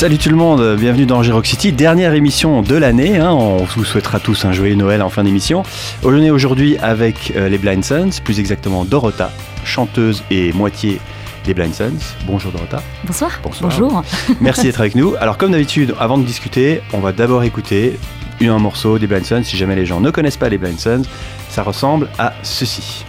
Salut tout le monde, bienvenue dans Rock City, dernière émission de l'année. Hein. on vous souhaitera tous un joyeux Noël en fin d'émission. On est aujourd'hui avec euh, les Blind Sons, plus exactement Dorota, chanteuse et moitié des Blind Sons. Bonjour Dorota. Bonsoir. Bonjour. Merci d'être avec nous. Alors comme d'habitude, avant de discuter, on va d'abord écouter un morceau des Blind Sons. Si jamais les gens ne connaissent pas les Blind Sons, ça ressemble à ceci.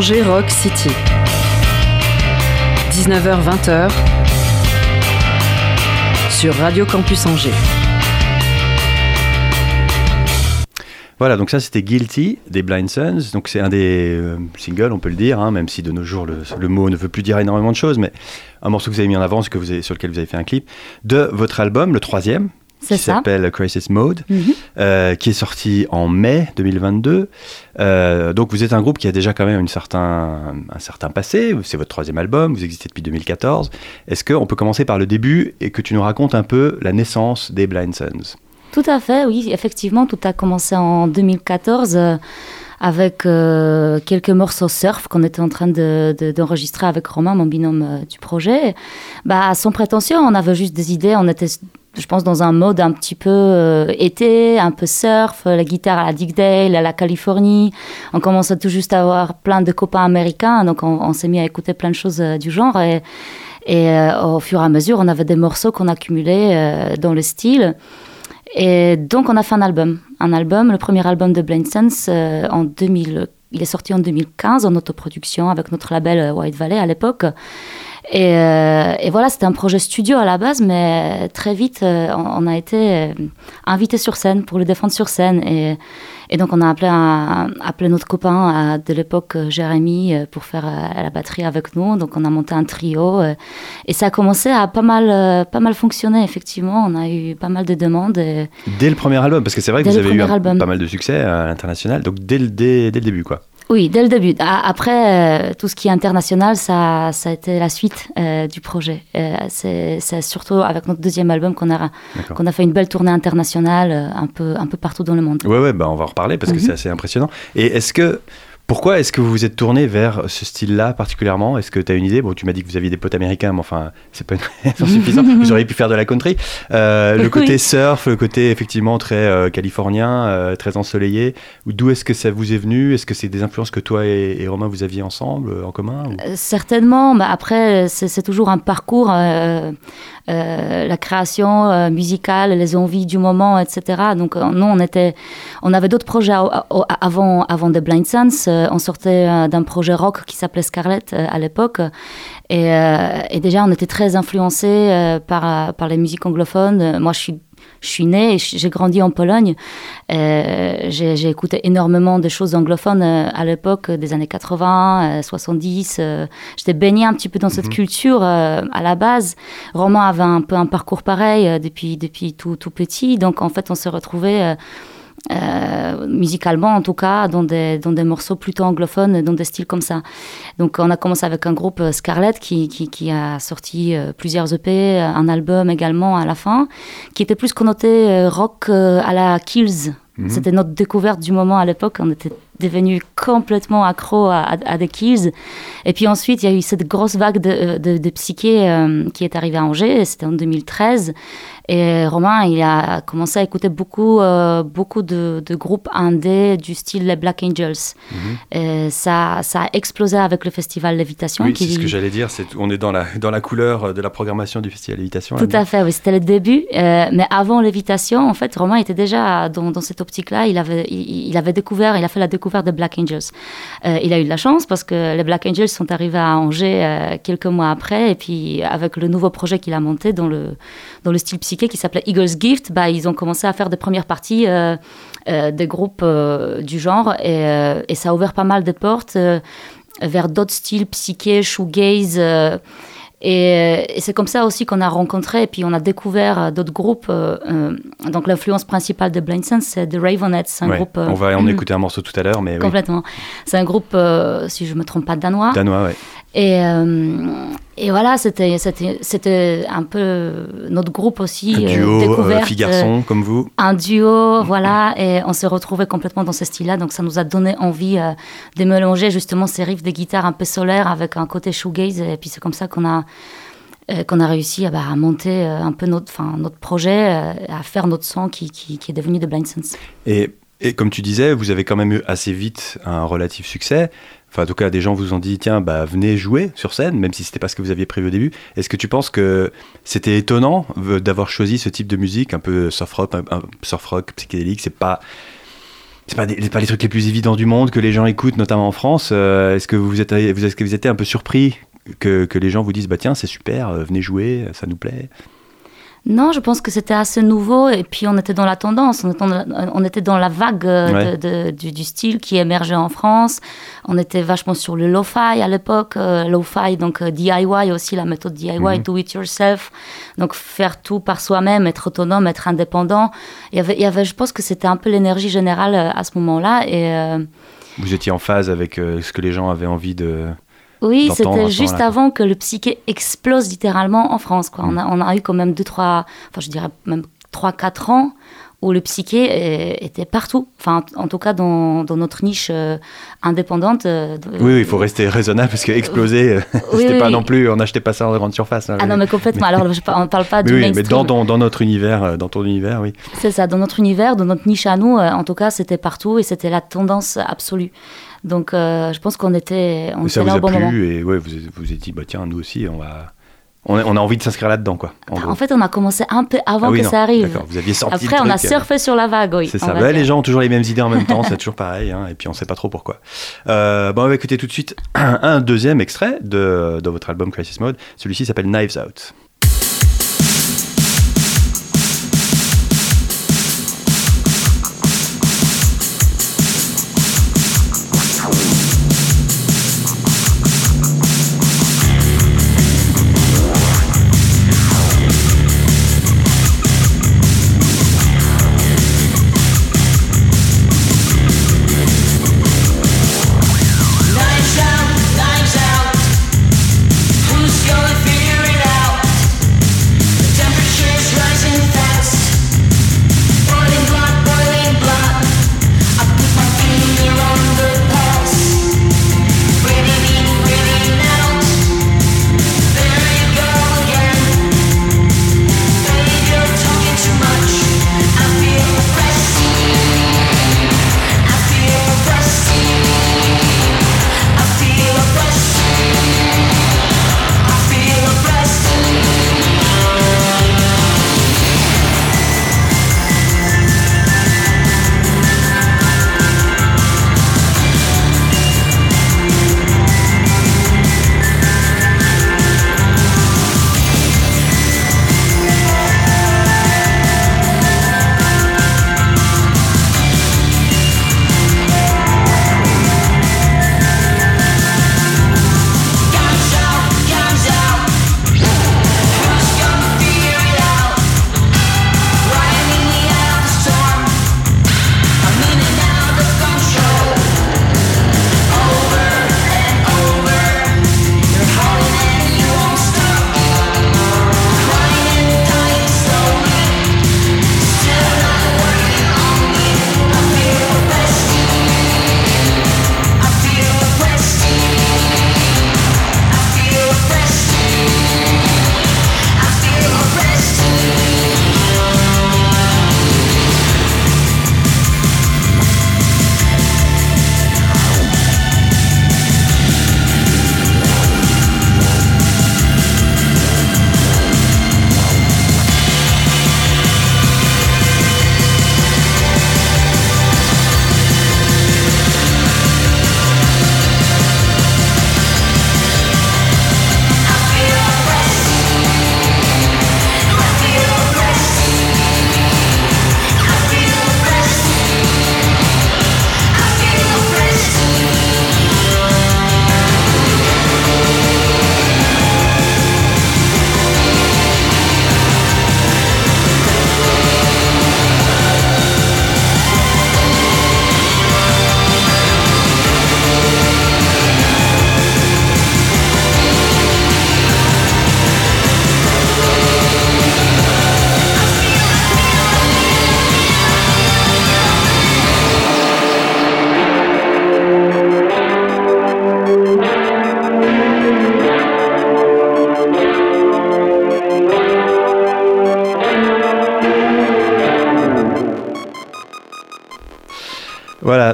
Angers Rock City. 19h-20h sur Radio Campus Angers. Voilà, donc ça c'était Guilty des Blind Sons. Donc c'est un des euh, singles, on peut le dire, hein, même si de nos jours le, mot ne veut plus dire énormément de choses, mais un morceau que vous avez mis en avant, sur lequel vous avez fait un clip, de votre album, le troisième, qui s'appelle Crisis Mode, mhm. euh, qui est sorti en mai 2022. Euh, donc vous êtes un groupe qui a déjà quand même une certain, un certain passé, c'est votre troisième album, vous existez depuis 2014. Est-ce qu'on peut commencer par le début et que tu nous racontes un peu la naissance des Blind Sons tout à fait, oui, effectivement, tout a commencé en 2014 euh, avec euh, quelques morceaux surf qu'on était en train d'enregistrer avec Romain, mon binôme euh, du projet. Bah, sans prétention, on avait juste des idées, on était je pense dans un mode un petit peu été, un peu surf, la guitare à la Dick Dale, à la Californie. On commençait tout juste à avoir plein de copains américains, donc on, s'est mis à écouter plein de choses du genre. Et, et au fur et à mesure, on avait des morceaux qu'on accumulait dans le style. Et donc, on a fait un album. Un album, le premier album de Blind Sense euh, en 2000. Il est sorti en 2015 en autoproduction avec notre label euh, White Valley à l'époque. Et, euh, et, voilà, c'était un projet studio à la base, mais très vite, on, a été invité sur scène pour le défendre sur scène. Et, et donc, on a appelé, un, appelé notre copain de l'époque, Jérémy, euh, pour faire euh, la batterie avec nous. Donc, on a monté un trio. Euh, et ça a commencé à pas mal, pas mal fonctionner, effectivement. On a eu pas mal de demandes. Dès le premier album, parce que c'est vrai que vous avez eu pas mal de succès à l'international. Donc, dès, dès, dès le début, quoi. Oui, dès le début. Après, euh, tout ce qui est international, ça, ça a été la suite euh, du projet. Euh, c'est surtout avec notre deuxième album qu'on a, qu'on a fait une belle tournée internationale un, peu, un peu partout dans le monde. Oui, ouais, bah on va en reparler parce que mhm. c'est assez impressionnant. Et est-ce que pourquoi est-ce que vous vous êtes tourné vers ce style-là particulièrement? Est-ce que tu as une idée? Bon, tu m'as dit que vous aviez des potes américains, mais enfin, c'est pas suffisant. vous auriez pu faire de la country. Euh, le côté surf, le côté effectivement très euh, californien, euh, très ensoleillé. D'où est-ce que ça vous est venu? Est-ce que c'est des influences que toi et, Romain vous aviez ensemble, en commun Certainement. Mais après, c'est toujours un parcours. la création musicale, les envies du moment, etc. Donc nous, on était, on avait d'autres projets avant, avant The Blind Sense on sortait euh, d'un projet rock qui s'appelait Scarlett euh, à l'époque. Et, déjà, on était très influencé par, par les musiques anglophones. Moi, je suis je suis née, j'ai grandi en Pologne. j'ai écouté énormément de choses anglophones à l'époque des années 80, 70. J'étais baignée un petit peu dans cette mhm. culture à la base. Roman avait un peu un parcours pareil depuis, depuis tout, tout petit. Donc en fait, on s'est retrouvés euh, musicalement en tout cas, dans des, dans des morceaux plutôt anglophones, dans des styles comme ça. Donc on a commencé avec un groupe euh, Scarlett qui, qui, qui a sorti euh, plusieurs EP, un album également à la fin, qui était plus connoté rock à la Kills. Mhm. C'était notre découverte du moment à l'époque, on était devenus complètement accro à, à, The Kills. Et puis ensuite, il y a eu cette grosse vague de, de, de psyché qui est arrivée à Angers, c'était en 2013. Et Romain, il a commencé à écouter beaucoup, euh, beaucoup de, groupes indés du style les Black Angels. Mhm. Et ça, ça a explosé avec le festival Lévitation. Oui, c'est ce que j'allais dire. C'est, on est dans la, dans la couleur de la programmation du festival Lévitation. Tout à fait, oui, c'était le début. Euh, mais avant Lévitation, en fait, Romain était déjà dans, dans cette optique-là. Il avait, il, avait découvert, il a fait la découverte des Black Angels. Euh, il a eu de la chance parce que les Black Angels sont arrivés à Angers quelques mois après. Et puis, avec le nouveau projet qu'il a monté dans le, dans le style psychique, qui s'appelait Eagles Gift, bah, ils ont commencé à faire des premières parties euh, euh, des groupes euh, du genre et, ça a ouvert pas mal de portes vers d'autres styles psyché, shoegaze. Et, et c'est comme ça aussi qu'on a rencontré et puis on a découvert d'autres groupes. donc l'influence principale de Blind Sense, c'est The Ravenettes. Un groupe, on va en écouter un morceau tout à l'heure, mais complètement. C'est un groupe, si je me trompe pas, danois. Danois, oui. Et, euh, et voilà, c'était, c'était, un peu notre groupe aussi. Un duo, euh, découverte, filles-garçons, comme vous. Un duo, voilà. Et on s'est retrouvés complètement dans ce style-là. Donc ça nous a donné envie euh, de mélanger justement ces riffs de guitare un peu solaires avec un côté shoegaze. Et puis c'est comme ça qu'on a, qu'on a réussi bah, à monter un peu notre, notre projet, à faire notre son qui, qui, qui est devenu The Blind Sense. Et, et comme tu disais, vous avez quand même eu assez vite un relatif succès. Enfin, en tout cas, des gens vous ont dit tiens, bah, venez jouer sur scène, même si c'était pas ce que vous aviez prévu au début. Est-ce que tu penses que c'était étonnant d'avoir choisi ce type de musique, un peu soft rock, un, soft rock psychédélique? C'est pas c'est pas, pas les trucs les plus évidents du monde que les gens écoutent, notamment en France. est-ce que vous êtes, vous, est-ce que vous êtes un peu surpris que, que, les gens vous disent bah tiens c'est super, venez jouer, ça nous plaît? Non, je pense que c'était assez nouveau et puis on était dans la tendance, on était dans la, vague euh, du, style qui émergeait en France. On était vachement sur le lo-fi à l'époque, euh, lo-fi, donc euh, DIY aussi, la méthode DIY, mhm. do it yourself. Donc faire tout par soi-même, être autonome, être indépendant. Il y avait, il y avait je pense que c'était un peu l'énergie générale à ce moment-là. Et, Vous étiez en phase avec ce que les gens avaient envie de oui, c'était juste avant que le psyché explose littéralement en France. Quoi. On, a, on a eu quand même deux, trois, enfin je dirais même trois, quatre ans où le psyché était partout. Enfin, en tout cas, dans, dans notre niche euh, indépendante. Euh, oui, il faut rester raisonnable parce que exploser, euh, c'était pas non plus, on n'achetait pas ça en grande surface. Hein, ah non, mais complètement. Alors, on ne parle pas du Oui, mais dans, dans, dans, notre univers, dans ton univers, oui. C'est ça, dans notre univers, dans notre niche à nous, en tout cas, c'était partout et c'était la tendance absolue. Donc, euh, je pense qu'on était, on était là au bon moment. Et ouais, vous vous êtes dit, bah tiens, nous aussi, on va. On a, on a envie de s'inscrire là-dedans, quoi. En, fait, on a commencé un peu avant ah que ça arrive. Vous aviez sorti Après, on a surfé sur la vague, oui. C'est ça. Bah, les gens ont toujours les mêmes idées en même temps, c'est toujours pareil, hein, et puis on sait pas trop pourquoi. Euh, bon, on va écouter tout de suite un, deuxième extrait de, de votre album Crisis Mode. Celui-ci s'appelle Knives Out.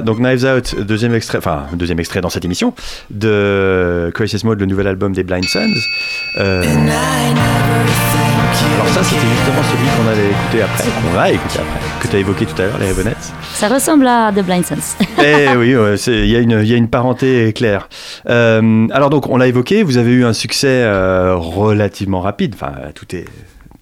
Donc Knives Out, deuxième extrait, enfin deuxième extrait dans cette émission de Crisis Mode, le nouvel album des Blind Sons. Euh... Alors ça, c'était justement celui qu'on allait écouter après, qu'on va écouter après, que tu as évoqué tout à l'heure, les Ravenettes. Ça ressemble à The Blind Sense. eh oui, il y, y, a une parenté claire. Euh, alors donc, on l'a évoqué, vous avez eu un succès euh, relativement rapide, enfin, tout est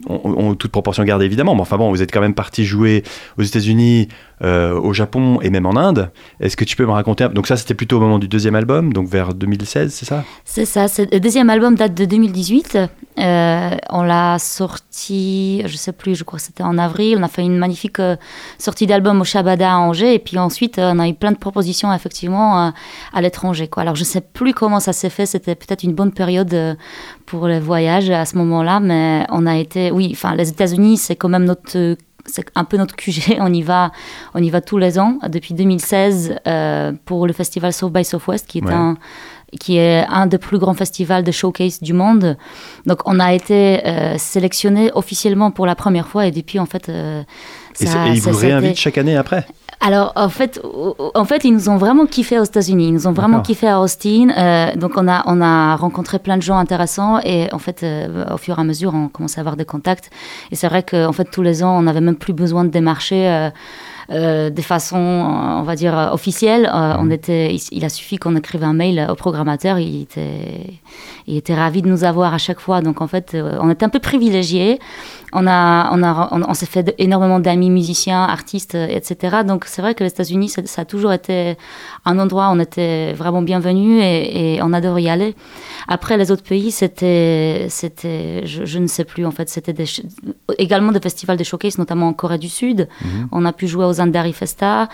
on, toute proportion gardée évidemment, mais enfin bon, vous êtes quand même parti jouer aux États-Unis, euh, au Japon et même en Inde. Est-ce que tu peux me raconter Donc ça, c'était plutôt au moment du deuxième album, donc vers 2016, c'est ça? C'est ça. Le deuxième album date de 2018. Euh, on l'a sorti, je sais plus, je crois que c'était en avril. On a fait une magnifique euh, sortie d'album au Shabada à Angers, et puis ensuite, on a eu plein de propositions effectivement à l'étranger. Alors je sais plus comment ça s'est fait. C'était peut-être une bonne période pour le voyage à ce moment-là, mais on a été, oui, enfin les États-Unis, c'est quand même notre c'est un peu notre QG. On y va, on y va tous les ans depuis 2016 euh, pour le festival South by Southwest, qui est un qui est un des plus grands festivals de showcase du monde. Donc on a été euh, sélectionné officiellement pour la première fois et depuis en fait. Euh, ça, et, ils vous réinvitent chaque année après? Alors, en fait, en fait, ils nous ont vraiment kiffé aux États-Unis. Ils nous ont vraiment kiffé à Austin. Euh, donc, on a, on a rencontré plein de gens intéressants. Et en fait, euh, au fur et à mesure, on commençait à avoir des contacts. Et c'est vrai qu'en fait, tous les ans, on n'avait même plus besoin de démarcher. Euh, euh, de façon, on va dire, officielle. Euh, on mhm. était, il, a suffi qu'on écrive un mail au programmateur. Il était, il était ravi de nous avoir à chaque fois. Donc en fait, euh, on était un peu privilégiés. On, a, on, a, on, s'est fait énormément d'amis musiciens, artistes, etc. Donc c'est vrai que les États-Unis, ça, a toujours été un endroit où on était vraiment bienvenus et, et on adorait y aller. Après, les autres pays, c'était, c'était je, je, ne sais plus, en fait, c'était également des festivals de showcase, notamment en Corée du Sud. Mhm. On a pu jouer aux Zandari Festa.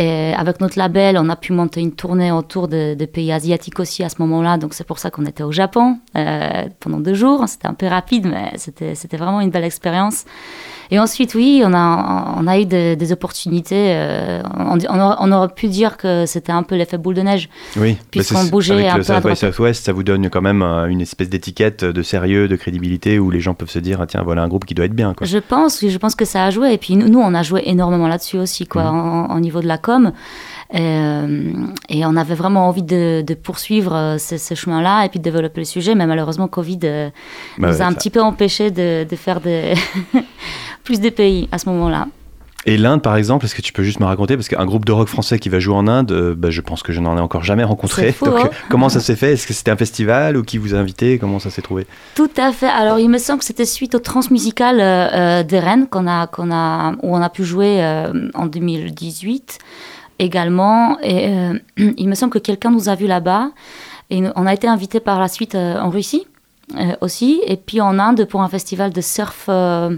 Et avec notre label, on a pu monter une tournée autour des pays asiatiques aussi à ce moment-là. Donc c'est pour ça qu'on était au Japon euh, pendant deux jours. C'était un peu rapide, mais c'était vraiment une belle expérience. Et ensuite, oui, on a, on a eu des, opportunités. Euh, on, aurait, pu dire que c'était un peu l'effet boule de neige. Oui, puisqu'on bougeait avec un le peu. South Southwest, ça vous donne quand même euh, une espèce d'étiquette de sérieux, de crédibilité où les gens peuvent se dire ah, tiens, voilà un groupe qui doit être bien. Quoi. Je pense, je pense que ça a joué. Et puis nous, on a joué énormément là-dessus aussi, quoi, mmh. au niveau de la com. Euh, et on avait vraiment envie de, poursuivre ce, chemin-là et puis de développer le sujet, mais malheureusement, Covid bah nous a un petit peu empêché de, de faire plus des pays à ce moment-là. Et l'Inde, par exemple, est-ce que tu peux juste me raconter Parce qu'un groupe de rock français qui va jouer en Inde, euh, bah, je pense que je n'en ai encore jamais rencontré. Donc, hein. comment ça s'est fait? Est-ce que c'était un festival ou qui vous a invité? Comment ça s'est trouvé? Tout à fait. Alors, il me semble que c'était suite au Transmusical euh, euh des Rennes qu'on a, qu'on a, où on a pu jouer euh, en 2018 également. Et il me semble que quelqu'un nous a vus là-bas. Et on a été invité par la suite en Russie. Euh, aussi, et puis en Inde pour un festival de surf, euh,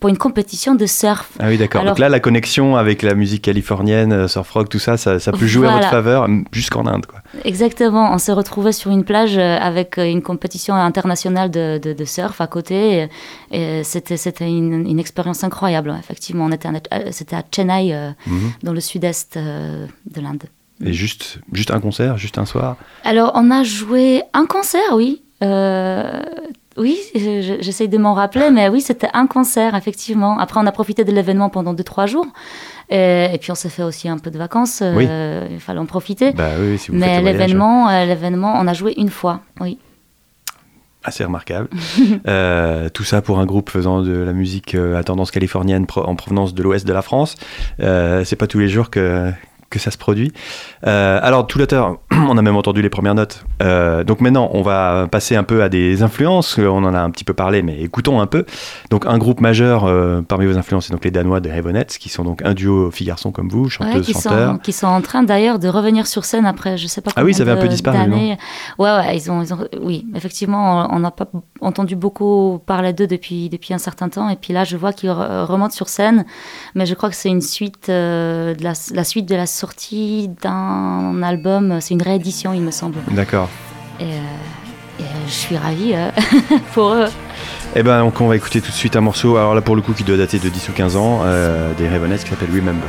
pour une compétition de surf. Ah oui, d'accord. Donc là, la connexion avec la musique californienne, euh, surf rock, tout ça, ça, peut jouer en votre faveur jusqu'en Inde. Quoi. Exactement. On s'est retrouvé sur une plage avec une compétition internationale de, de, surf à côté. Et, c'était, c'était une, une, expérience incroyable, effectivement. On était c'était à Chennai, mhm. dans le sud-est de l'Inde. Et juste, juste un concert, juste un soir? Alors, on a joué un concert, oui. Euh, oui, j'essaye de m'en rappeler, mais oui, c'était un concert, effectivement. Après, on a profité de l'événement pendant deux, trois jours. Et, puis, on s'est fait aussi un peu de vacances. Euh, il fallait en profiter. Bah mais l'événement, euh, l'événement, on a joué une fois, oui. Assez remarquable. tout ça pour un groupe faisant de la musique à tendance californienne en provenance de l'ouest de la France. c'est pas tous les jours que, que ça se produit. Euh, alors, tout l'auteur, on a même entendu les premières notes. Euh, donc maintenant, on va passer un peu à des influences. On en a un petit peu parlé, mais écoutons un peu. Donc, un groupe majeur euh, parmi vos influences, c'est donc les Danois de Ravenettes, qui sont donc un duo filles-garçons comme vous, chanteuses, qui chanteurs. Sont, qui sont en train d'ailleurs de revenir sur scène après, je sais pas. Ah oui, ça avait un peu disparu. Ouais, ouais, ils ont, ils ont, oui, effectivement, on n'a pas entendu beaucoup parler d'eux depuis depuis un certain temps, et puis là, je vois qu'ils remontent sur scène, mais je crois que c'est une suite de la, la, suite de la sortie d'un album, c'est une réédition, il me semble. D'accord. Et, euh, euh, je suis ravie euh, pour eux. Eh ben, donc on va écouter tout de suite un morceau, alors là pour le coup qui doit dater de 10 ou 15 ans, des Ravenettes qui s'appelle Remember.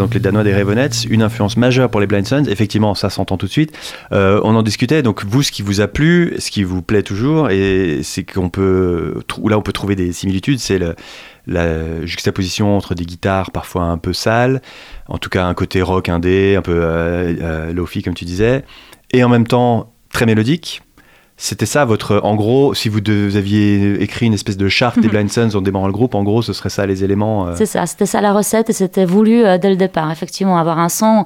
Donc les Danois des Ravenettes, une influence majeure pour les Blind Sons. Effectivement, ça s'entend tout de suite. Euh, on en discutait. Donc vous, ce qui vous a plu, ce qui vous plaît toujours, et c'est qu'on peut, là, on peut trouver des similitudes, c'est la juxtaposition entre des guitares parfois un peu sales, en tout cas un côté rock indé, un peu euh, euh lofi comme tu disais, et en même temps très mélodique c'était ça votre. En gros, si vous, aviez écrit une espèce de charte des mhm. Blind Sons en démarrant le groupe, en gros, ce serait ça les éléments. Euh. C'est ça, c'était ça la recette et c'était voulu euh, dès le départ. Effectivement, avoir un son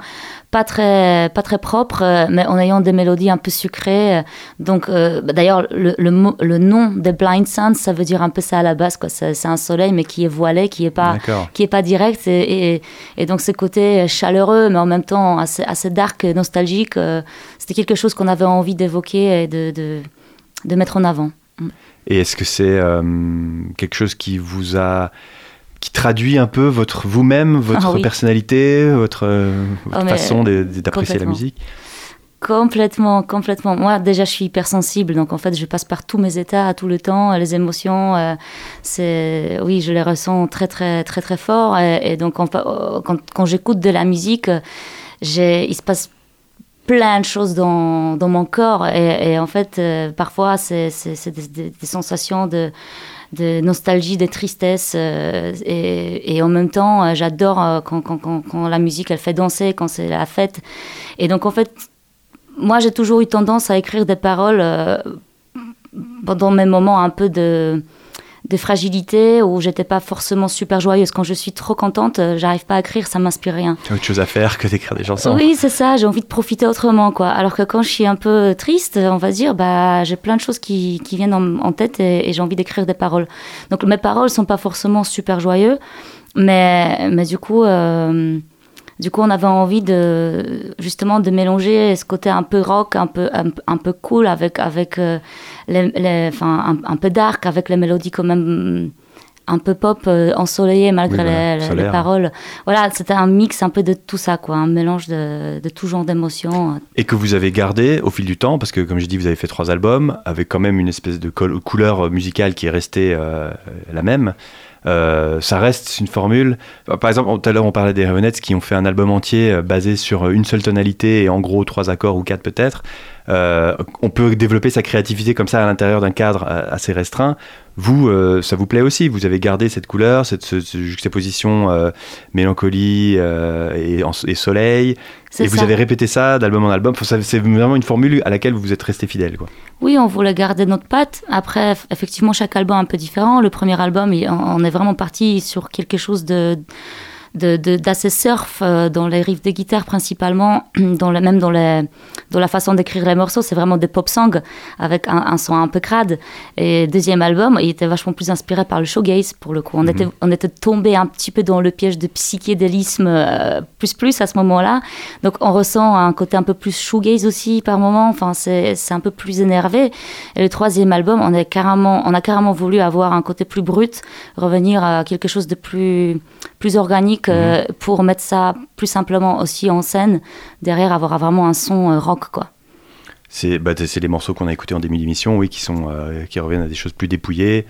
pas très, pas très propre, euh, mais en ayant des mélodies un peu sucrées. Donc, bah, d'ailleurs, le, le, nom des Blind Sons, ça veut dire un peu ça à la base. Quoi. C'est, un soleil, mais qui est voilé, qui n'est pas, qui est pas direct. Et, et, donc, ce côté chaleureux, mais en même temps assez, assez dark, nostalgique, c'était quelque chose qu'on avait envie d'évoquer et de, de, de mettre en avant. Mm. Et est-ce que c'est euh, quelque chose qui vous a qui traduit un peu votre vous-même, votre ah personnalité, votre, euh, oh, façon d'apprécier la musique? Complètement, complètement. Moi, déjà, je suis hypersensible, donc en fait, je passe par tous mes états tout le temps. Les émotions, euh, c'est, oui, je les ressens très, très, très, très fort. Et, donc, quand, quand, j'écoute de la musique, j'ai, il se passe plein de choses dans, dans mon corps. Et, en fait, euh, parfois, c'est des, des, sensations de, de, nostalgie, de tristesse. Euh, et, en même temps, euh, j'adore quand, quand, la musique, elle fait danser, quand c'est la fête. Et donc, en fait, moi, j'ai toujours eu tendance à écrire des paroles pendant mes moments un peu de des fragilités où j'étais pas forcément super joyeuse. Quand je suis trop contente, euh, j'arrive pas à écrire, ça m'inspire rien. Tu as autre chose à faire que d'écrire des chansons. Oui, c'est ça, j'ai envie de profiter autrement, quoi. Alors que quand je suis un peu triste, on va dire, bah, j'ai plein de choses qui, qui viennent en, tête et, j'ai envie d'écrire des paroles. Donc mes paroles sont pas forcément super joyeuses, mais, mais du coup, euh, du coup, on avait envie de justement de mélanger ce côté un peu rock, un peu un, peu cool avec avec euh, les, enfin, un, peu dark avec les mélodies quand même un peu pop euh, ensoleillé malgré les, paroles. Voilà, c'était un mix un peu de tout ça, quoi, un mélange de, de tout genre d'émotions. Et que vous avez gardé au fil du temps, parce que comme j'ai dit, vous avez fait trois albums, avec quand même une espèce de couleur musicale qui est restée euh, la même. Euh, ça reste une formule. Par exemple, tout à l'heure, on parlait des Ravenettes qui ont fait un album entier euh, basé sur une seule tonalité et en gros trois accords ou quatre peut-être. Euh, on peut développer sa créativité comme ça à l'intérieur d'un cadre assez restreint. Vous, ça vous plaît aussi Vous avez gardé cette couleur, cette, juxtaposition mélancolie et, et, soleil. Et vous avez répété ça d'album en album. C'est vraiment une formule à laquelle vous vous êtes resté fidèle. Quoi. Oui, on voulait garder notre patte. Après, effectivement, chaque album est un peu différent. Le premier album, on est vraiment parti sur quelque chose de d'assez surf euh, dans les riffs de guitare principalement, dans le, même dans, les, dans la façon d'écrire les morceaux. C'est vraiment des pop songs avec un, son un peu crade. Et deuxième album, il était vachement plus inspiré par le showgaze pour le coup. On, mhm. était, on était tombé un petit peu dans le piège de psychédélisme euh, plus plus à ce moment-là. Donc on ressent un côté un peu plus shoegaze aussi par moment. Enfin, c'est un peu plus énervé. Et le troisième album, on, est carrément, on a carrément voulu avoir un côté plus brut, revenir à quelque chose de plus, plus organique euh, mhm. pour mettre ça plus simplement aussi en scène, derrière avoir vraiment un son euh, rock, quoi. C'est bah, les morceaux qu'on a écoutés en début d'émission, oui, qui, sont, euh, qui reviennent à des choses plus dépouillées,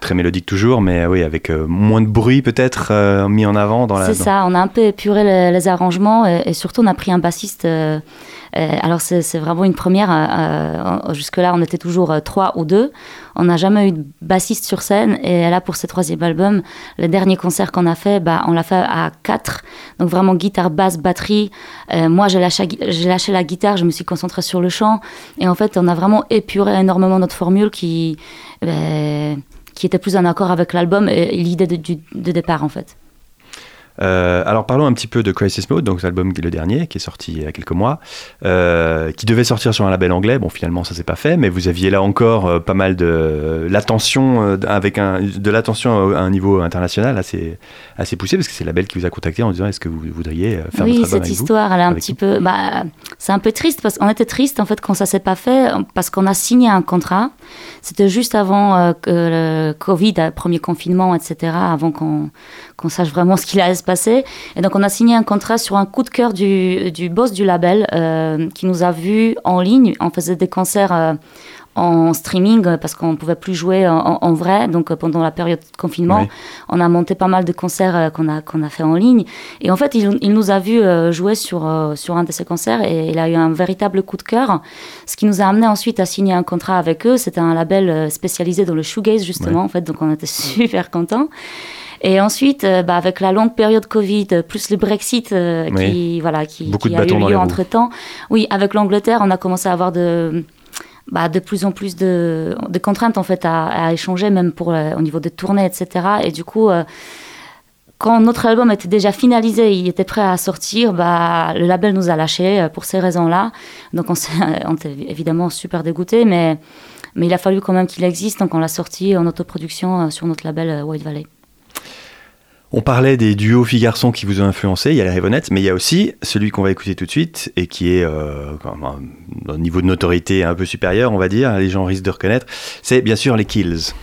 très mélodiques toujours, mais oui, avec moins de bruit peut-être mis en avant dans la. C'est ça, on a un peu épuré les, arrangements et, surtout on a pris un bassiste euh, alors c'est vraiment une première. Euh, euh, jusque-là, on était toujours trois ou deux. On n'a jamais eu de bassiste sur scène. Et là, pour ce troisième album, le dernier concert qu'on a fait, bah, on l'a fait à quatre. Donc vraiment guitare, basse, batterie. moi, j'ai lâché, lâché la guitare, je me suis concentrée sur le chant. Et en fait, on a vraiment épuré énormément notre formule qui, qui était plus en accord avec l'album et l'idée de, de départ, en fait. Euh, alors parlons un petit peu de Crisis Mode, donc l'album le dernier qui est sorti il y a quelques mois, euh, qui devait sortir sur un label anglais. Bon, finalement ça s'est pas fait, mais vous aviez là encore euh, pas mal de l'attention avec un de l'attention à un niveau international assez assez poussé parce que c'est le label qui vous a contacté en disant est-ce que vous voudriez faire oui, votre album cette histoire, elle est un petit peu, bah, c'est un peu triste parce qu'on était triste en fait quand ça s'est pas fait parce qu'on a signé un contrat. C'était juste avant que le Covid, premier confinement, etc. Avant qu'on qu'on sache vraiment ce qu'il se passer. Et donc, on a signé un contrat sur un coup de cœur du, du boss du label euh, qui nous a vus en ligne. On faisait des concerts euh, en streaming parce qu'on ne pouvait plus jouer en, vrai. Donc pendant la période de confinement, on a monté pas mal de concerts qu'on a, qu'on a fait en ligne. Et en fait, il, il nous a vu jouer sur, sur un de ces concerts et il a eu un véritable coup de cœur. Ce qui nous a amené ensuite à signer un contrat avec eux. C'était un label spécialisé dans le shoegaze justement. En fait, donc on était super contents. Et ensuite, euh, bah, avec la longue période Covid, plus le Brexit euh, qui, voilà, qui, a eu lieu entre-temps, oui, avec l'Angleterre, on a commencé à avoir de, bah, de plus en plus de, de contraintes en fait à, échanger, même pour, euh, au niveau des tournées, etc. Et du coup, quand notre album était déjà finalisé, il était prêt à sortir, bah, le label nous a lâchés pour ces raisons-là. Donc on, on était évidemment super dégoûtés, mais, mais il a fallu quand même qu'il existe, donc on l'a sorti en autoproduction sur notre label White Valley. On parlait des duos filles-garçons qui vous ont influencé, il y a les Ravenettes, mais il y a aussi celui qu'on va écouter tout de suite et qui est euh, niveau de notoriété un peu supérieur, on va dire, les gens risquent de reconnaître, c'est bien sûr les Kills.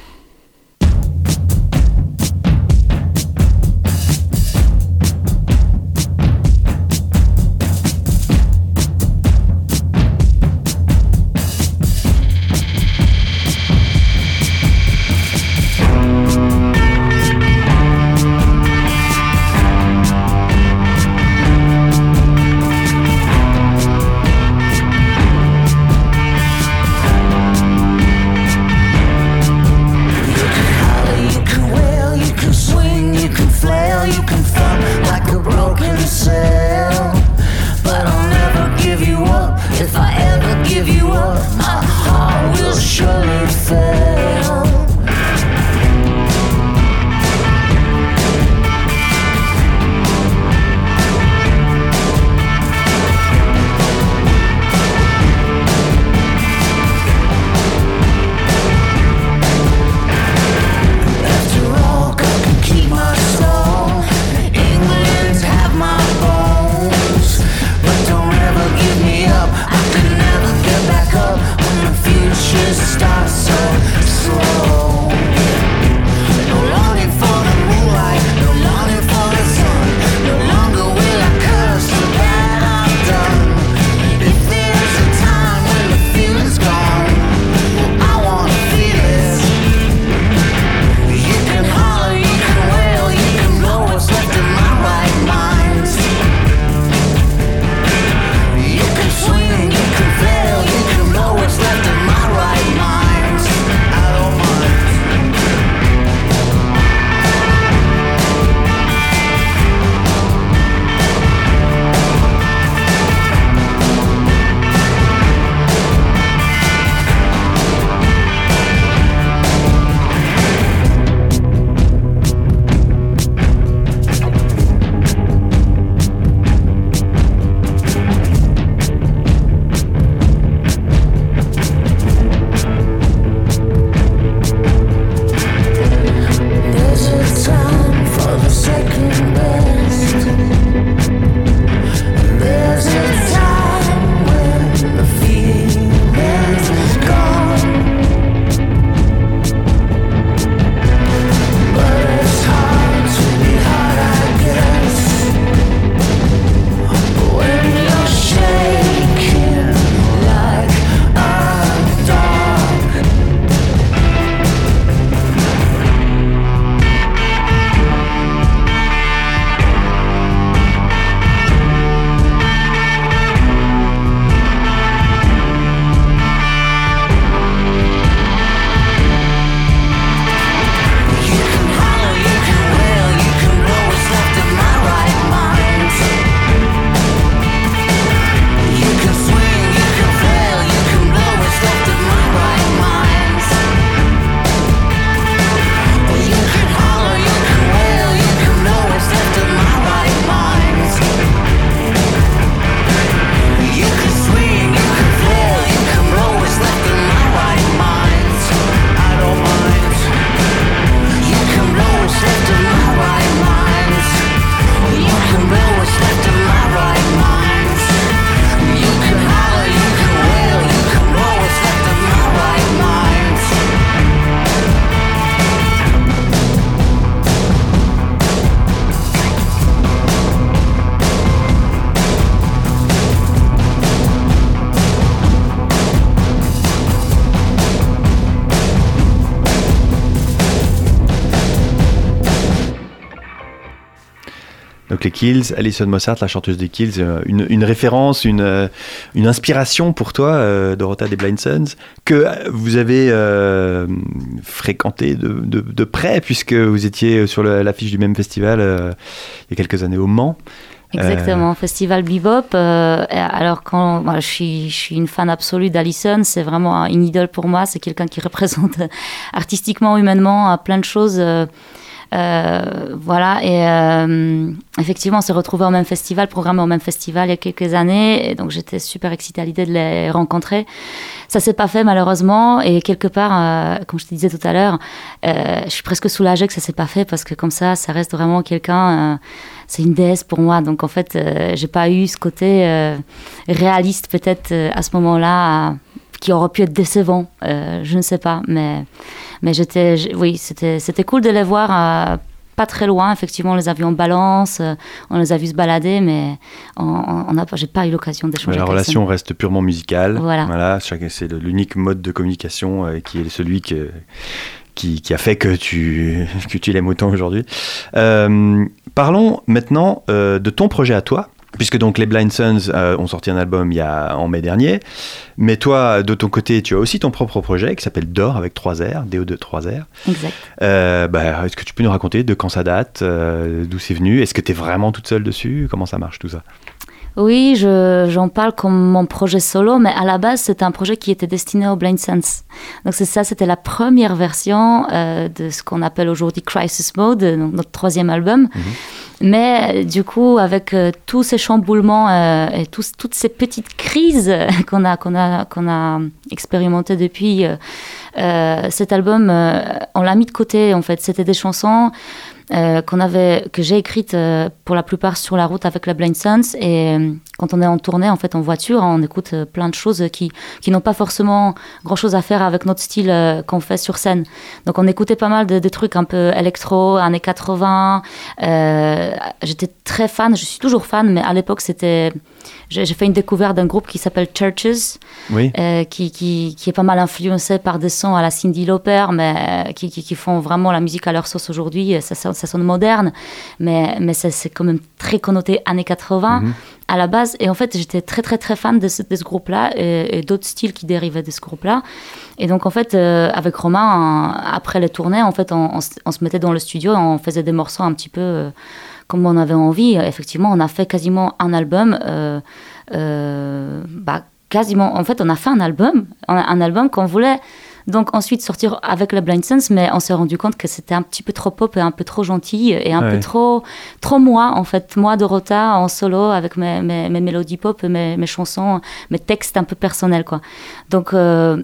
Les Kills, Alison Mossart, la chanteuse des Kills, euh, une, référence, une, euh, une inspiration pour toi, euh, Dorota des Blind Sons, que vous avez euh, fréquenté de, près, puisque vous étiez sur l'affiche du même festival il y a quelques années au Mans. Exactement, festival bebop. Alors quand je suis, une fan absolue d'Alison, c'est vraiment une idole pour moi. C'est quelqu'un qui représente artistiquement, humainement, plein de choses. Voilà, et euh, effectivement, on s'est retrouvés au même festival, programmé au même festival il y a quelques années, et donc j'étais super excitée à l'idée de les rencontrer. Ça s'est pas fait malheureusement, et quelque part, euh, comme je te disais tout à l'heure, euh, je suis presque soulagée que ça s'est pas fait parce que comme ça, ça reste vraiment quelqu'un. Euh, c'est une déesse pour moi, donc en fait, j'ai pas eu ce côté réaliste peut-être à ce moment-là qui aurait pu être décevant, je ne sais pas, mais mais j'étais, oui, c'était, c'était cool de les voir euh, pas très loin. Effectivement, on les a vus en balance, euh, on les a vus se balader, mais on, on a, j'ai pas eu l'occasion d'échanger. La relation reste purement musicale. Voilà. voilà c'est l'unique mode de communication euh, qui est celui que, qui, qui, a fait que tu, que tu l'aimes autant aujourd'hui. Euh, parlons maintenant euh, de ton projet à toi. Puisque donc les Blind Sons euh, ont sorti un album il y a, en mai dernier, mais toi, de ton côté, tu as aussi ton propre projet qui s'appelle D'Or avec 3 R, DO2 3 R. Exact. Euh, bah, Est-ce que tu peux nous raconter de quand ça date, euh, d'où c'est venu? Est-ce que tu es vraiment toute seule dessus? Comment ça marche tout ça? Oui, j'en parle comme mon projet solo, mais à la base, c'était un projet qui était destiné au Blind Sense. Donc c'est ça, c'était la première version euh, de ce qu'on appelle aujourd'hui Crisis Mode, notre troisième album. Mm -hmm. Mais du coup, avec euh, tous ces chamboulements euh, et toutes ces petites crises qu'on a, qu'on a, qu'on a expérimentées depuis, euh, euh cet album, euh, on l'a mis de côté en fait. C'était des chansons euh, qu'on avait, que j'ai écrites euh, pour la plupart sur la route avec la Blind Sons. Et euh, quand on est en tournée, en fait, en voiture, on écoute plein de choses qui, qui n'ont pas forcément grand chose à faire avec notre style qu'on fait sur scène. Donc on écoutait pas mal de, de trucs un peu électro, années 80. J'étais très fan, je suis toujours fan, mais à l'époque, c'était j'ai fait une découverte d'un groupe qui s'appelle Churches, oui. euh, qui, qui, qui, est pas mal influencé par des sons à la Cindy Lauper, mais qui, qui, qui font vraiment la musique à leur sauce aujourd'hui. Ça, ça, ça, sonne moderne, mais, mais c'est quand même très connoté années 80 mm -hmm. à la base. Et en fait, j'étais très, très, très fan de ce, groupe-là et, et d'autres styles qui dérivaient de ce groupe-là. Et donc, en fait, euh, avec Romain, en, après les tournées, en fait, on, on, on, se mettait dans le studio, on faisait des morceaux un petit peu. Euh, comme on avait envie. Effectivement, on a fait quasiment un album. Euh, euh, bah, quasiment, en fait, on a fait un album, un album qu'on voulait donc ensuite sortir avec la Blind Sense, mais on s'est rendu compte que c'était un petit peu trop pop et un peu trop gentil et un ouais. peu trop, trop moi, en fait, moi Dorota en solo avec mes, mes, mes mélodies pop, mes, mes, chansons, mes textes un peu personnels, quoi. Donc, euh,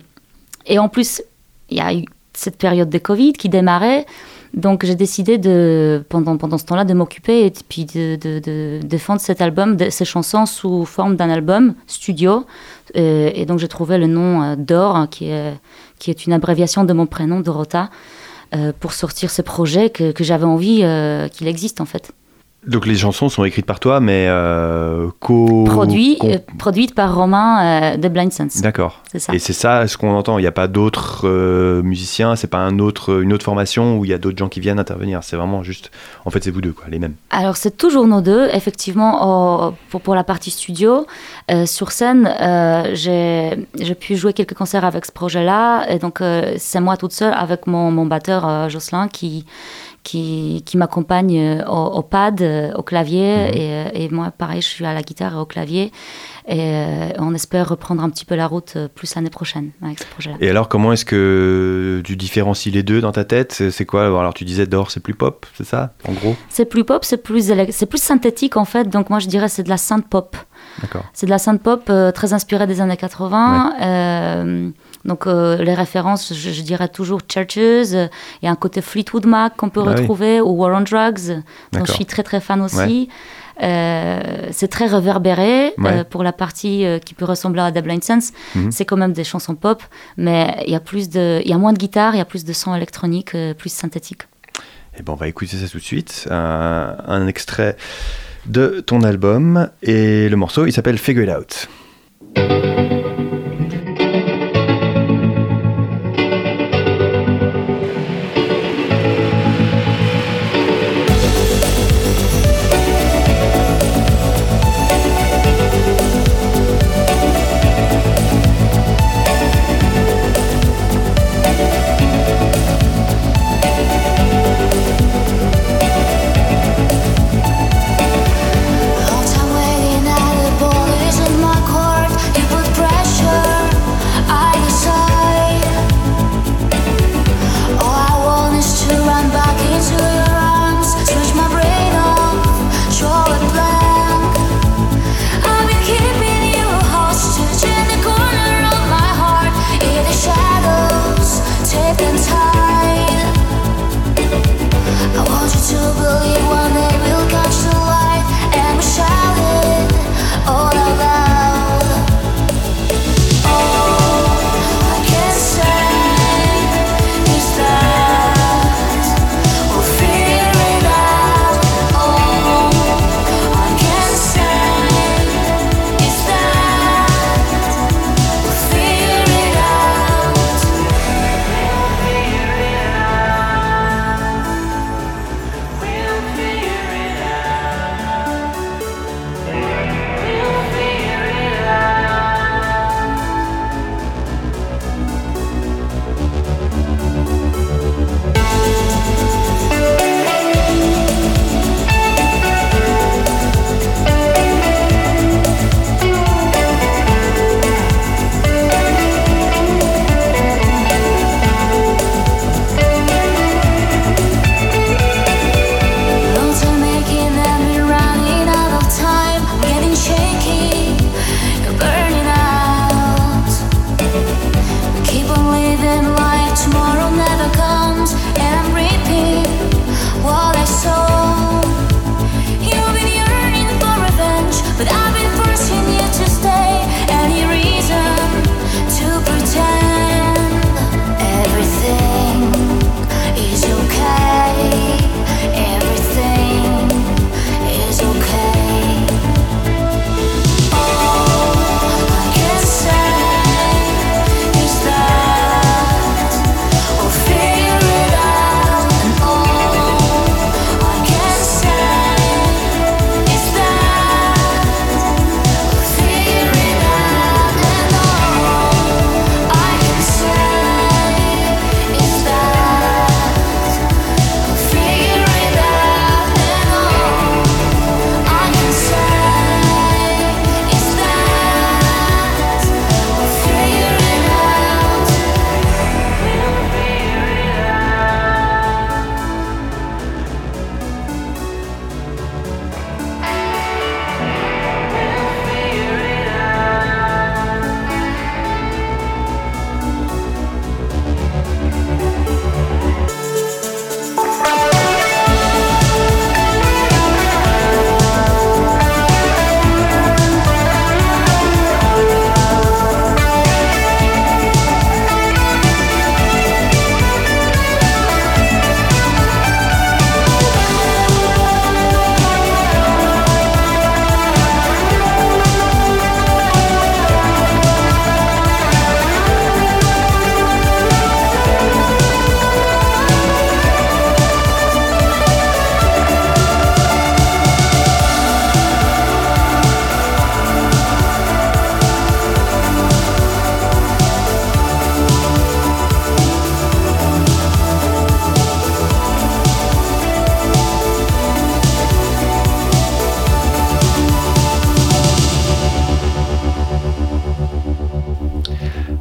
et en plus, il y a eu cette période de Covid qui démarrait. Donc j'ai décidé de, pendant, pendant ce temps-là de m'occuper et puis de, de, de, défendre cet album, ces chansons sous forme d'un album studio. Et, et donc j'ai trouvé le nom euh, d'Or, hein, qui, est, qui est une abréviation de mon prénom, Dorota, euh, pour sortir ce projet que, que j'avais envie euh, qu'il existe en fait. Donc les chansons sont écrites par toi, mais euh, co... Produit, co... euh, produites par Romain euh, de Blind Sense. D'accord. Et c'est ça ce qu'on entend. Il n'y a pas d'autres musiciens, c'est pas un autre, une autre formation où il y a d'autres gens qui viennent intervenir. C'est vraiment juste, en fait, c'est vous deux, quoi, les mêmes. Alors c'est toujours nos deux, effectivement, oh, pour, pour la partie studio. Sur scène, j'ai pu jouer quelques concerts avec ce projet-là, et donc c'est moi toute seule avec mon, mon batteur Jocelyn qui qui, qui m'accompagne au, au, pad, au clavier, mmh. et, et, moi, pareil, je suis à la guitare et au clavier. Et euh, on espère reprendre un petit peu la route plus l'année prochaine avec ce projet-là. Et alors, comment est-ce que tu différencies les deux dans ta tête? C'est quoi? Alors, tu disais d'or, c'est plus pop, c'est ça, en gros? C'est plus pop, c'est plus, c'est plus synthétique, en fait. Donc, moi, je dirais c'est de la synth pop. C'est de la synth pop euh, très inspirée des années 80. Ouais. Euh, donc euh, les références, je, je, dirais toujours Churches, il y a un côté Fleetwood Mac qu'on peut ah retrouver, oui. ou War on Drugs, dont je suis très très fan aussi. Ouais. Euh, c'est très réverbéré ouais. euh, pour la partie qui peut ressembler à The Blind Sense. Mm -hmm. C'est quand même des chansons pop, mais il y a plus de, il y a moins de guitare, il y a plus de sons électroniques, plus synthétiques. Et bon, on va écouter ça tout de suite. Un, un extrait de ton album et le morceau, il s'appelle Figure It Out.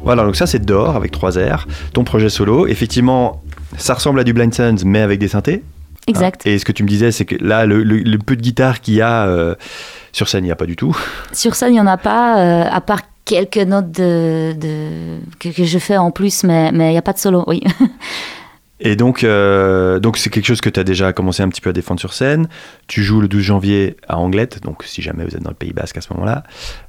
Voilà, donc ça c'est Dor avec 3 R, ton projet solo. Effectivement, ça ressemble à du Blind Sons, mais avec des synthés. Exact. Et ce que tu me disais, c'est que là, le, peu de guitare qu'il y a euh, sur scène, il n'y a pas du tout. Sur scène, il n'y en a pas, euh, à part quelques notes de, que, que, je fais en plus, mais il n'y a pas de solo, oui. Et donc, euh, donc c'est quelque chose que tu as déjà commencé un petit peu à défendre sur scène. Tu joues le 12 janvier à Anglette, donc si jamais vous êtes dans le Pays Basque à ce moment-là.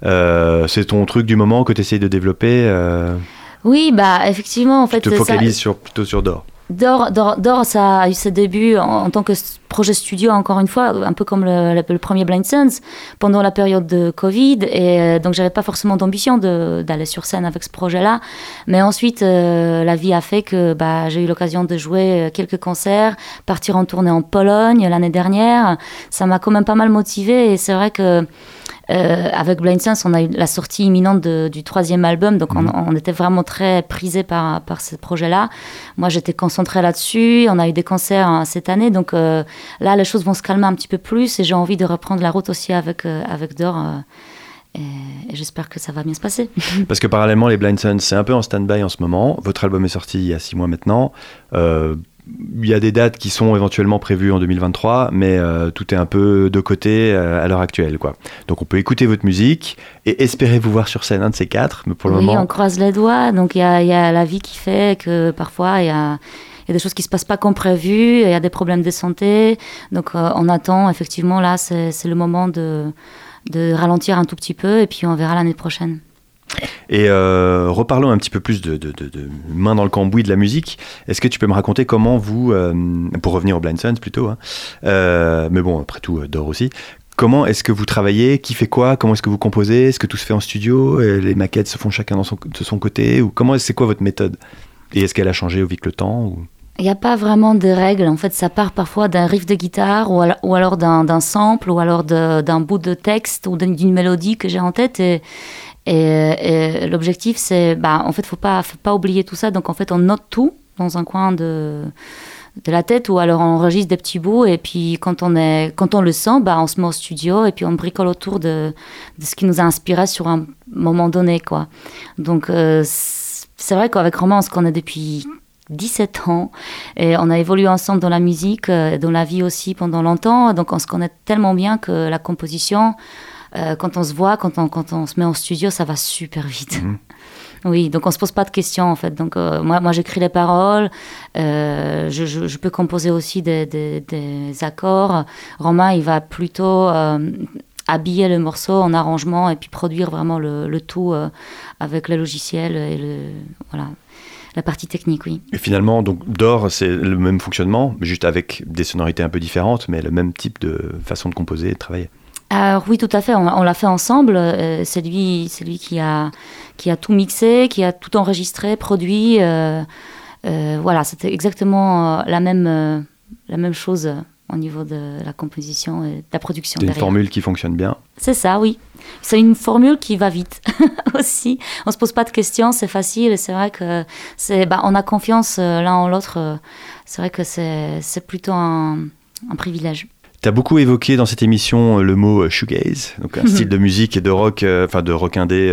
Euh, c'est ton truc du moment que tu essayes de développer euh... Oui, bah effectivement, en fait. Tu te focalises sur, plutôt sur Dor. Dor, Dor, ça a eu ses débuts en, tant que projet studio, encore une fois, un peu comme le, premier Blind Sense, pendant la période de Covid. Et euh, donc, j'avais pas forcément d'ambition d'aller sur scène avec ce projet-là. Mais ensuite, euh, la vie a fait que bah, j'ai eu l'occasion de jouer euh, quelques concerts, partir en tournée en Pologne l'année dernière. Ça m'a quand même pas mal motivé. Et c'est vrai que avec Blind Sense, on a eu la sortie imminente du troisième album, donc on, mhm. était vraiment très prisé par, par ce projet-là. Moi, j'étais concentrée là-dessus. On a eu des concerts hein, cette année, donc euh, là, les choses vont se calmer un petit peu plus et j'ai envie de reprendre la route aussi avec, euh, avec Dor. Et, j'espère que ça va bien se passer. Parce que parallèlement, les Blind Sons, c'est un peu en stand-by en ce moment. Votre album est sorti il y a six mois maintenant il y a des dates qui sont éventuellement prévues en 2023, mais euh, tout est un peu de côté euh, à l'heure actuelle. Quoi. Donc on peut écouter votre musique et espérer vous voir sur scène, un de ces quatre, mais pour le oui, moment... on croise les doigts, donc il y, y a, la vie qui fait que parfois il y a, y a, des choses qui se passent pas comme prévu, il y a des problèmes de santé, donc euh, on attend, effectivement, là c'est le moment de, de ralentir un tout petit peu et puis on verra l'année prochaine. Et euh, reparlons un petit peu plus de, main dans le cambouis de la musique. Est-ce que tu peux me raconter comment vous, euh, pour revenir au Blind Sons plutôt, hein, euh, mais bon, après tout, d'or aussi, comment est-ce que vous travaillez Qui fait quoi Comment est-ce que vous composez Est-ce que tout se fait en studio Les maquettes se font chacun de son côté Ou comment c'est quoi votre méthode? Et est-ce qu'elle a changé au vite le temps Il n'y a pas vraiment de règles. En fait, ça part parfois d'un riff de guitare ou alors, d'un sample ou alors d'un bout de texte ou d'une mélodie que j'ai en tête. Et, l'objectif, c'est, bah, en fait, faut pas, faut pas oublier tout ça. Donc, en fait, on note tout dans un coin de, de la tête ou alors on enregistre des petits bouts et puis quand on, est, quand on le sent, bah, on se met au studio et puis on bricole autour de, de ce qui nous a inspiré sur un moment donné. Quoi. Donc, euh, c'est vrai qu'avec Romain, on se connaît depuis 17 ans et on a évolué ensemble dans la musique, euh, dans la vie aussi pendant longtemps. Donc, on se connaît tellement bien que la composition, euh, quand on se voit, quand on, quand on se met en studio, ça va super vite. Mhm. Oui, donc on se pose pas de questions en fait. Donc euh, moi, moi j'écris les paroles, euh, je, je, peux composer aussi des, des, des, accords. Romain, il va plutôt habiller le morceau en arrangement et puis produire vraiment le, le tout avec le logiciel et le voilà la partie technique, oui. Et finalement, donc d'or, c'est le même fonctionnement, juste avec des sonorités un peu différentes, mais le même type de façon de composer et de travailler. Alors, oui, tout à fait. On, l'a fait ensemble. Euh, c'est lui, c'est lui qui a, qui a tout mixé, qui a tout enregistré, produit. Euh, euh, voilà, c'était exactement la même, la même chose au niveau de la composition et de la production. C'est une formule qui fonctionne bien. C'est ça, oui. C'est une formule qui va vite aussi. On se pose pas de questions, c'est facile. C'est vrai que c'est, bah, on a confiance l'un en l'autre. C'est vrai que c'est, c'est plutôt un, un privilège. Tu as beaucoup évoqué dans cette émission euh, le mot euh, shoegaze, donc un style de musique et de rock, euh, enfin de rock indé,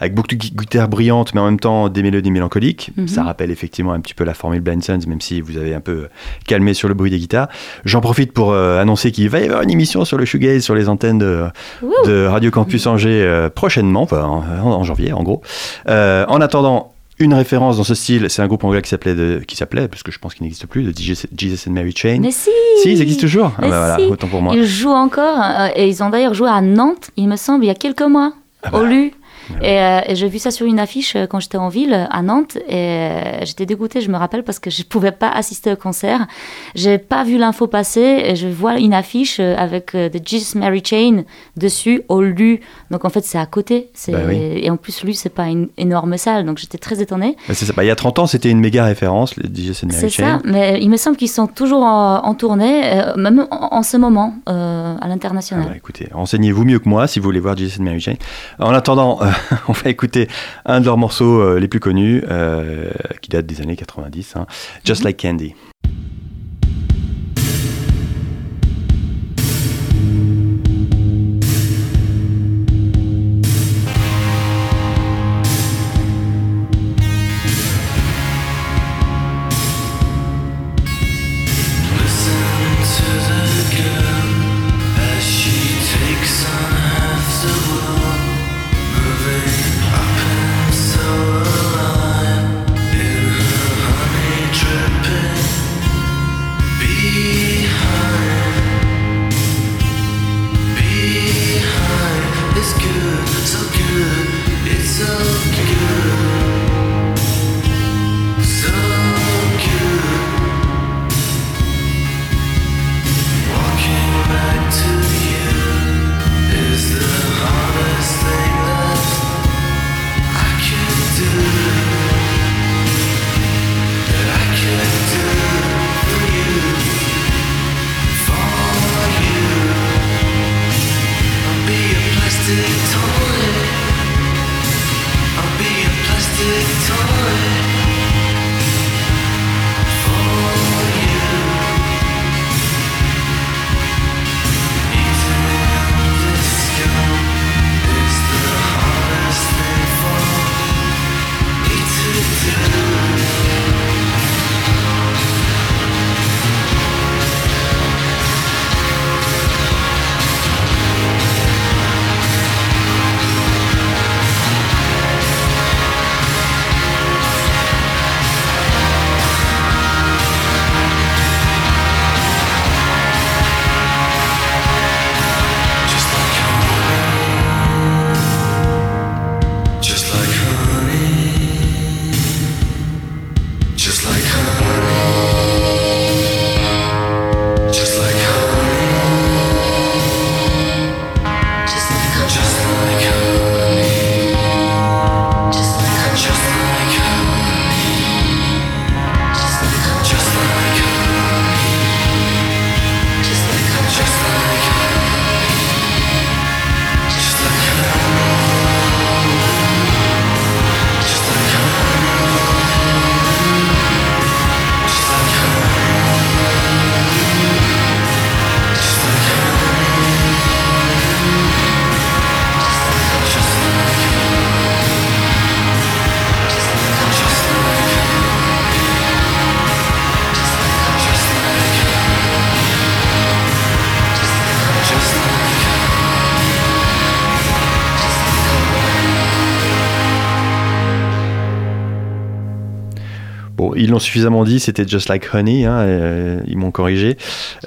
avec beaucoup de guitares brillantes, mais en même temps des mélodies mélancoliques. Mhm. Ça rappelle effectivement un petit peu la formule Blind Sons, même si vous avez un peu calmé sur le bruit des guitares. J'en profite pour annoncer qu'il va y avoir une émission sur le shoegaze sur les antennes de, Radio Campus Angers prochainement, en, en, janvier en gros. en attendant, une référence dans ce style, c'est un groupe anglais qui s'appelait, qui s'appelait, parce que je pense qu'il n'existe plus, de Jesus and Mary Chain. Mais si Si, ils existent toujours ah bah voilà, autant pour moi. Ils jouent encore, euh, et ils ont d'ailleurs joué à Nantes, il me semble, il y a quelques mois, ah bah. au LU. Euh, et, j'ai vu ça sur une affiche euh, quand j'étais en ville, à Nantes, et euh, j'étais dégoûtée, je me rappelle, parce que je ne pouvais pas assister au concert. J'ai pas vu l'info passer, et je vois une affiche avec The Jesus Mary Chain dessus, au LU. Donc en fait, c'est à côté. Bah et en plus, LU, c'est pas une énorme salle, donc j'étais très étonnée. Bah, ça. il y a 30 ans, c'était une méga référence, le Jesus Mary Chain. C'est ça, mais il me semble qu'ils sont toujours en, tournée, même en, ce moment, à l'international. Ah écoutez, renseignez-vous mieux que moi si vous voulez voir Jesus Mary Chain. En attendant, on va écouter un de leurs morceaux euh, les plus connus, euh, qui date des années 90, hein. Just mhm. Like Candy. Ils l'ont suffisamment dit, c'était Just Like Honey, hein, euh, ils m'ont corrigé,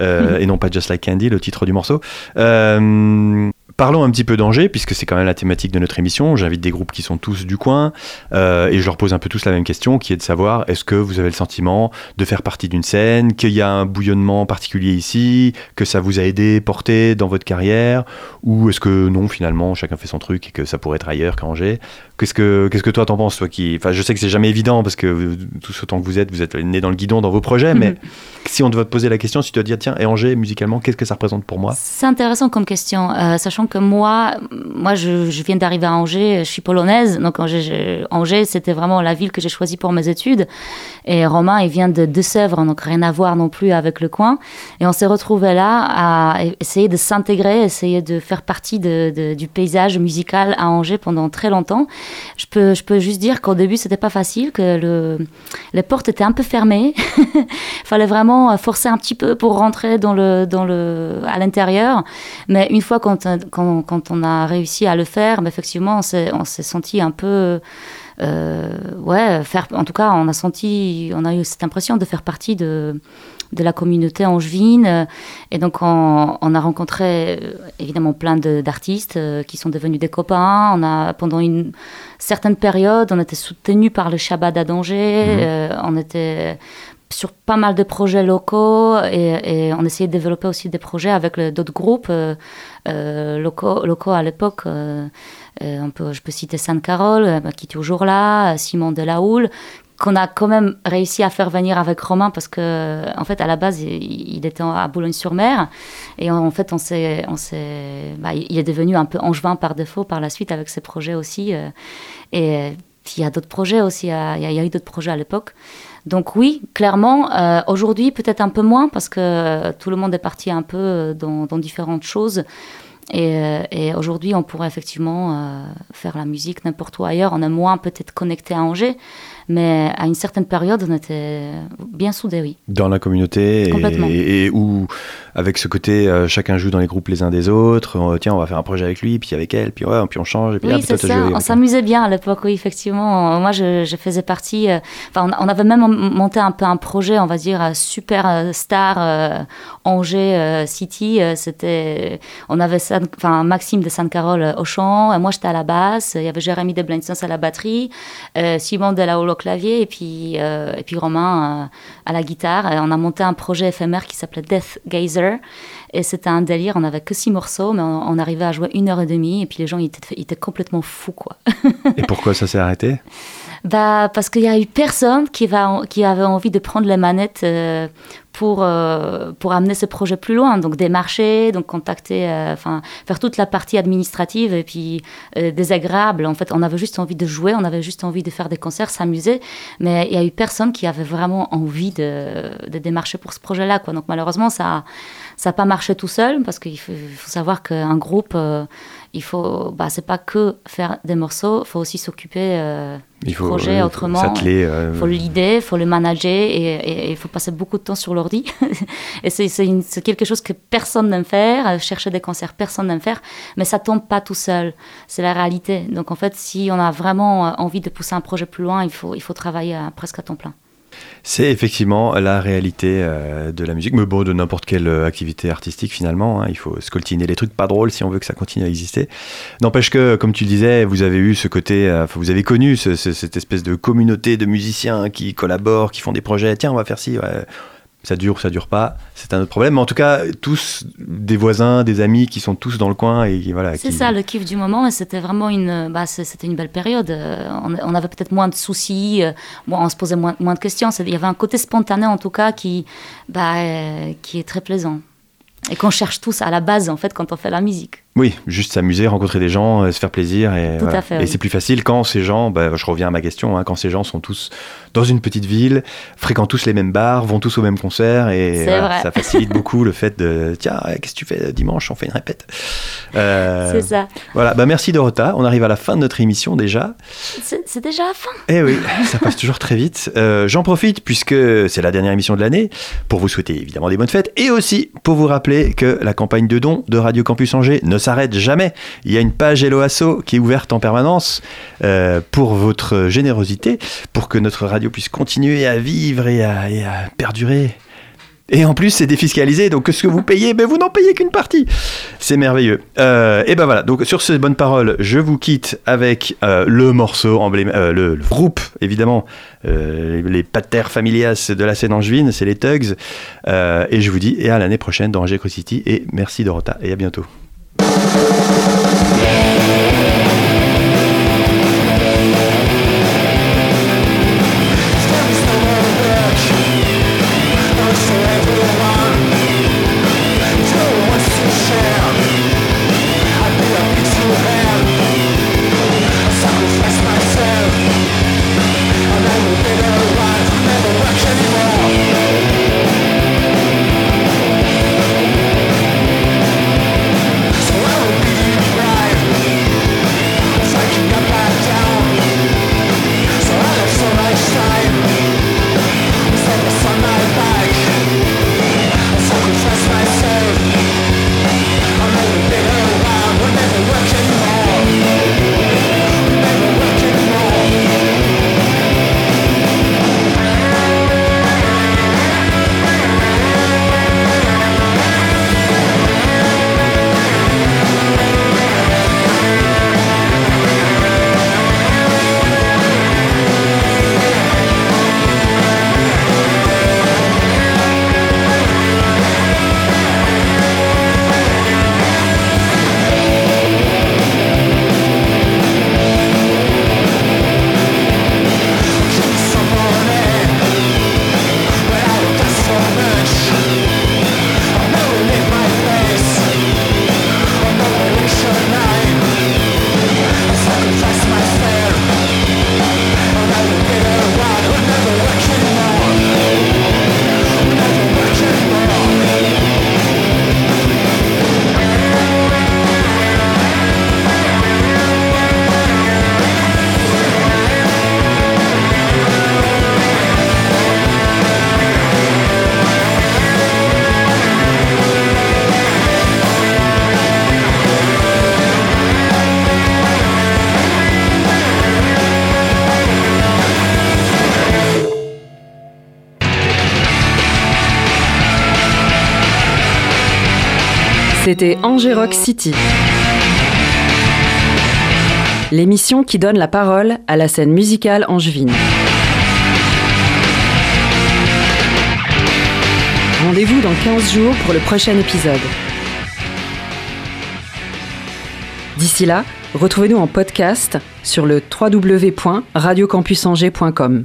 euh, et non pas Just Like Candy, le titre du morceau. Euh, Parlons un petit peu d'Angers, puisque c'est quand même la thématique de notre émission. J'invite des groupes qui sont tous du coin, euh, et je leur pose un peu tous la même question, qui est de savoir, est-ce que vous avez le sentiment de faire partie d'une scène, qu'il y a un bouillonnement particulier ici, que ça vous a aidé, porté dans votre carrière, ou est-ce que non, finalement, chacun fait son truc et que ça pourrait être ailleurs qu'à Angers? Qu'est-ce que, qu'est-ce que toi t'en penses, toi qui, enfin, je sais que c'est jamais évident parce que tout ce temps que vous êtes, vous êtes né dans le guidon dans vos projets, mais si on devait te poser la question, si tu dois dire, tiens, et Angers, musicalement, qu'est-ce que ça représente pour moi? C'est intéressant comme question, euh, sachant que moi, moi, je, viens d'arriver à Angers, je suis polonaise, donc Angers, c'était vraiment la ville que j'ai choisie pour mes études, et Romain, il vient de Deux-Sèvres, donc rien à voir non plus avec le coin, et on s'est retrouvés là à essayer de s'intégrer, essayer de faire partie du paysage musical à Angers pendant très longtemps. Je peux, je peux juste dire qu'au début, c'était pas facile, que le, les portes étaient un peu fermées. Il fallait vraiment forcer un petit peu pour rentrer à l'intérieur. Mais une fois quand, quand, on a réussi à le faire, ben, effectivement, on s'est senti un peu. Euh, ouais, faire, en tout cas, on a senti, on a eu cette impression de faire partie de, de la communauté angevine. Et donc, on, on a rencontré euh, évidemment plein d'artistes euh, qui sont devenus des copains. On a, pendant une certaine période, on était soutenu par le Shabbat à d'Angers. Mhm. Euh, on était sur pas mal de projets locaux et, on essayait de développer aussi des projets avec d'autres groupes locaux, locaux à l'époque. on peut, je peux citer Sainte Carole, qui est toujours là, Simon Delahoule, qu'on a quand même réussi à faire venir avec Romain parce que en fait à la base il, était à Boulogne-sur-Mer et en fait on s'est on s'est bah, il est devenu un peu angevin par défaut par la suite avec ses projets aussi euh, et puis il y a d'autres projets aussi il y a, eu d'autres projets à l'époque donc oui clairement euh, aujourd'hui peut-être un peu moins parce que tout le monde est parti un peu dans, dans différentes choses et, euh, et aujourd'hui, on pourrait effectivement faire la musique n'importe où ailleurs. On est moins peut-être connecté à Angers, mais à une certaine période, on était bien soudés, oui. Dans la communauté et, et, où, avec ce côté, euh, chacun joue dans les groupes les uns des autres. On, tiens, on va faire un projet avec lui, puis avec elle, puis, ouais, puis on change. Et puis, oui, c'est ça. On s'amusait bien à l'époque, oui, effectivement. Moi, je, je faisais partie. Euh, on, avait même monté un peu un projet, on va dire, super star Angers City. C'était, on avait enfin, Maxime de Sainte-Carole au chant, moi j'étais à la basse, il y avait Jérémy de Blindstones à la batterie, Simon de la au clavier et puis, et puis Romain à la guitare. Et on a monté un projet éphémère qui s'appelait Death Gazer. Et c'était un délire, on n'avait que six morceaux, mais on, arrivait à jouer une heure et demie, et puis les gens ils étaient, ils étaient complètement fous. Quoi. et pourquoi ça s'est arrêté? Bah, Parce qu'il y a eu personne qui, va, qui avait envie de prendre les manettes euh, pour, euh, pour amener ce projet plus loin. Donc démarcher, donc contacter, euh, enfin faire toute la partie administrative et puis désagréable. En fait, on avait juste envie de jouer, on avait juste envie de faire des concerts, s'amuser. Mais il y a eu personne qui avait vraiment envie de, de démarcher pour ce projet-là. Quoi. Donc malheureusement, ça ça n'a pas marché tout seul parce qu'il faut, savoir qu'un groupe, il faut, bah, c'est pas que faire des morceaux, il faut aussi s'occuper euh, du projet autrement. Il euh, faut l'idée, il faut le manager et il faut passer beaucoup de temps sur l'ordi. et c'est quelque chose que personne n'aime faire, euh, chercher des concerts, personne n'aime faire, mais ça tombe pas tout seul. C'est la réalité. Donc en fait, si on a vraiment envie de pousser un projet plus loin, il faut, il faut travailler presque à temps plein. C'est effectivement la réalité euh, de la musique, mais bon, de n'importe quelle euh, activité artistique finalement. Hein. il faut scoltiner les trucs pas drôles si on veut que ça continue à exister. N'empêche que, comme tu le disais, vous avez eu ce côté, euh, vous avez connu cette espèce de communauté de musiciens qui collaborent, qui font des projets. Tiens, on va faire ci. Ça dure ou ça dure pas, c'est un autre problème. Mais en tout cas, tous des voisins, des amis qui sont tous dans le coin et voilà. C'est ça le kiff du moment. C'était vraiment une, bah, c'était une belle période. Euh, on, avait peut-être moins de soucis, euh, on se posait moins, moins de questions. Il y avait un côté spontané en tout cas qui, bah, euh, qui est très plaisant et qu'on cherche tous à la base en fait quand on fait la musique. Oui, juste s'amuser, rencontrer des gens, euh, se faire plaisir. Et, et c'est plus facile quand ces gens, bah, je reviens à ma question, hein, quand ces gens sont tous dans une petite ville, fréquentent tous les mêmes bars, vont tous au même concert, et ça facilite beaucoup le fait de tiens, qu'est-ce que tu fais dimanche On fait une répète. Euh, c'est ça. Voilà, bah merci Dorota. On arrive à la fin de notre émission déjà. C'est déjà la fin. Eh oui, ça passe toujours très vite. Euh, j'en profite puisque c'est la dernière émission de l'année pour vous souhaiter évidemment des bonnes fêtes et aussi pour vous rappeler que la campagne de dons de Radio Campus Angers ne s'arrête jamais. Il y a une page Hello qui est ouverte en permanence euh, pour votre générosité, pour que notre radio puisse continuer à vivre et à, perdurer. Et en plus, c'est défiscalisé, donc ce que vous payez, ben vous n'en payez qu'une partie. C'est merveilleux. Euh, et ben voilà, donc sur ces bonnes paroles, je vous quitte avec euh, le morceau emblème, le, groupe, évidemment, les pater familias de la scène angevine, c'est les Tugs. et je vous dis, à l'année prochaine dans Angers City, et merci Dorota, et à bientôt. Yeah. C'était Angers Rock City. L'émission qui donne la parole à la scène musicale angevine. Rendez-vous dans 15 jours pour le prochain épisode. D'ici là, retrouvez-nous en podcast sur le www.radiocampusangers.com.